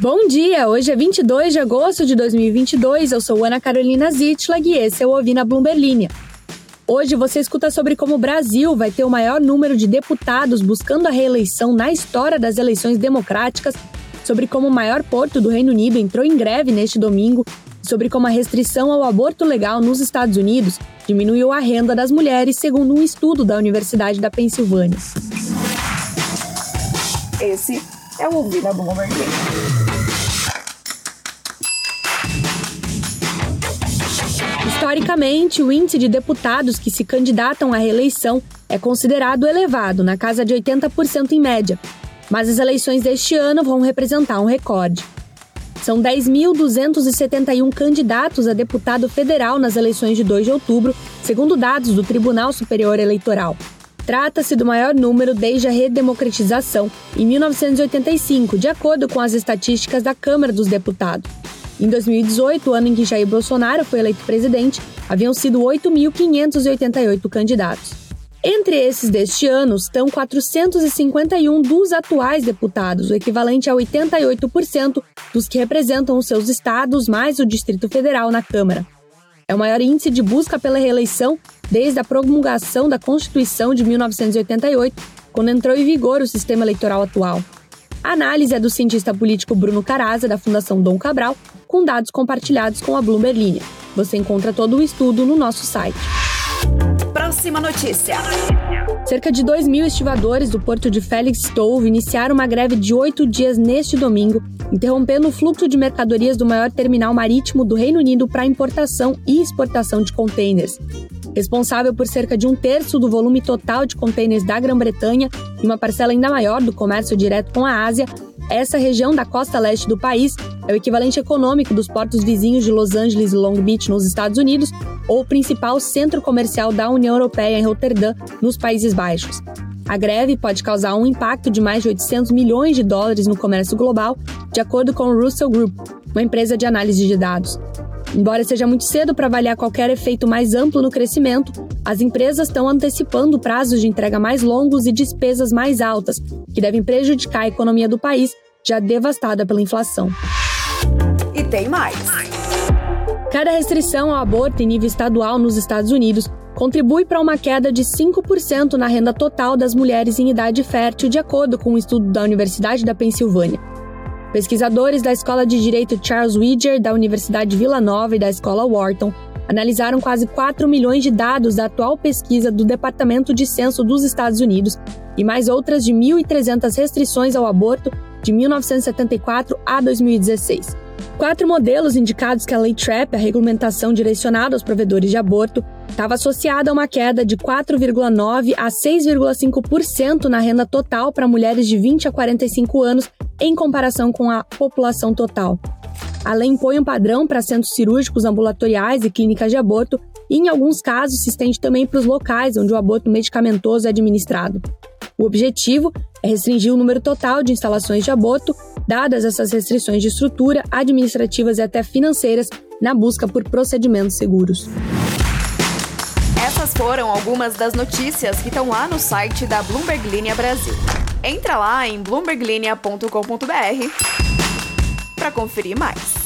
Bom dia, hoje é 22 de agosto de 2022. Eu sou Ana Carolina Zitlag e esse é o Ouvi na Bloomberg Hoje você escuta sobre como o Brasil vai ter o maior número de deputados buscando a reeleição na história das eleições democráticas, sobre como o maior porto do Reino Unido entrou em greve neste domingo, sobre como a restrição ao aborto legal nos Estados Unidos diminuiu a renda das mulheres, segundo um estudo da Universidade da Pensilvânia. Esse é o Ouvi na Bloomberg. Historicamente, o índice de deputados que se candidatam à reeleição é considerado elevado, na casa de 80% em média. Mas as eleições deste ano vão representar um recorde. São 10.271 candidatos a deputado federal nas eleições de 2 de outubro, segundo dados do Tribunal Superior Eleitoral. Trata-se do maior número desde a redemocratização, em 1985, de acordo com as estatísticas da Câmara dos Deputados. Em 2018, o ano em que Jair Bolsonaro foi eleito presidente, haviam sido 8.588 candidatos. Entre esses deste ano estão 451 dos atuais deputados, o equivalente a 88% dos que representam os seus estados mais o Distrito Federal na Câmara. É o maior índice de busca pela reeleição desde a promulgação da Constituição de 1988, quando entrou em vigor o sistema eleitoral atual. A análise é do cientista político Bruno Caraza, da Fundação Dom Cabral, com dados compartilhados com a Bloomberg Linha. Você encontra todo o estudo no nosso site. Próxima notícia. Cerca de 2 mil estivadores do porto de Felix Stove iniciaram uma greve de oito dias neste domingo, interrompendo o fluxo de mercadorias do maior terminal marítimo do Reino Unido para importação e exportação de contêineres. Responsável por cerca de um terço do volume total de contêineres da Grã-Bretanha e uma parcela ainda maior do comércio direto com a Ásia, essa região da costa leste do país é o equivalente econômico dos portos vizinhos de Los Angeles e Long Beach, nos Estados Unidos, ou o principal centro comercial da União Europeia em Roterdã, nos Países Baixos. A greve pode causar um impacto de mais de 800 milhões de dólares no comércio global, de acordo com o Russell Group, uma empresa de análise de dados. Embora seja muito cedo para avaliar qualquer efeito mais amplo no crescimento, as empresas estão antecipando prazos de entrega mais longos e despesas mais altas, que devem prejudicar a economia do país, já devastada pela inflação. E tem mais. Cada restrição ao aborto em nível estadual nos Estados Unidos contribui para uma queda de 5% na renda total das mulheres em idade fértil, de acordo com um estudo da Universidade da Pensilvânia. Pesquisadores da Escola de Direito Charles Widger, da Universidade Vila Nova e da Escola Wharton analisaram quase 4 milhões de dados da atual pesquisa do Departamento de Censo dos Estados Unidos e mais outras de 1.300 restrições ao aborto de 1974 a 2016. Quatro modelos indicados que a Lei Trap, a regulamentação direcionada aos provedores de aborto, estava associada a uma queda de 4,9% a 6,5% na renda total para mulheres de 20 a 45 anos em comparação com a população total. A lei impõe um padrão para centros cirúrgicos ambulatoriais e clínicas de aborto e, em alguns casos, se estende também para os locais onde o aborto medicamentoso é administrado. O objetivo é restringir o número total de instalações de aborto, dadas essas restrições de estrutura, administrativas e até financeiras, na busca por procedimentos seguros. Essas foram algumas das notícias que estão lá no site da Bloomberg Linha Brasil. Entra lá em bloomberglinea.com.br para conferir mais.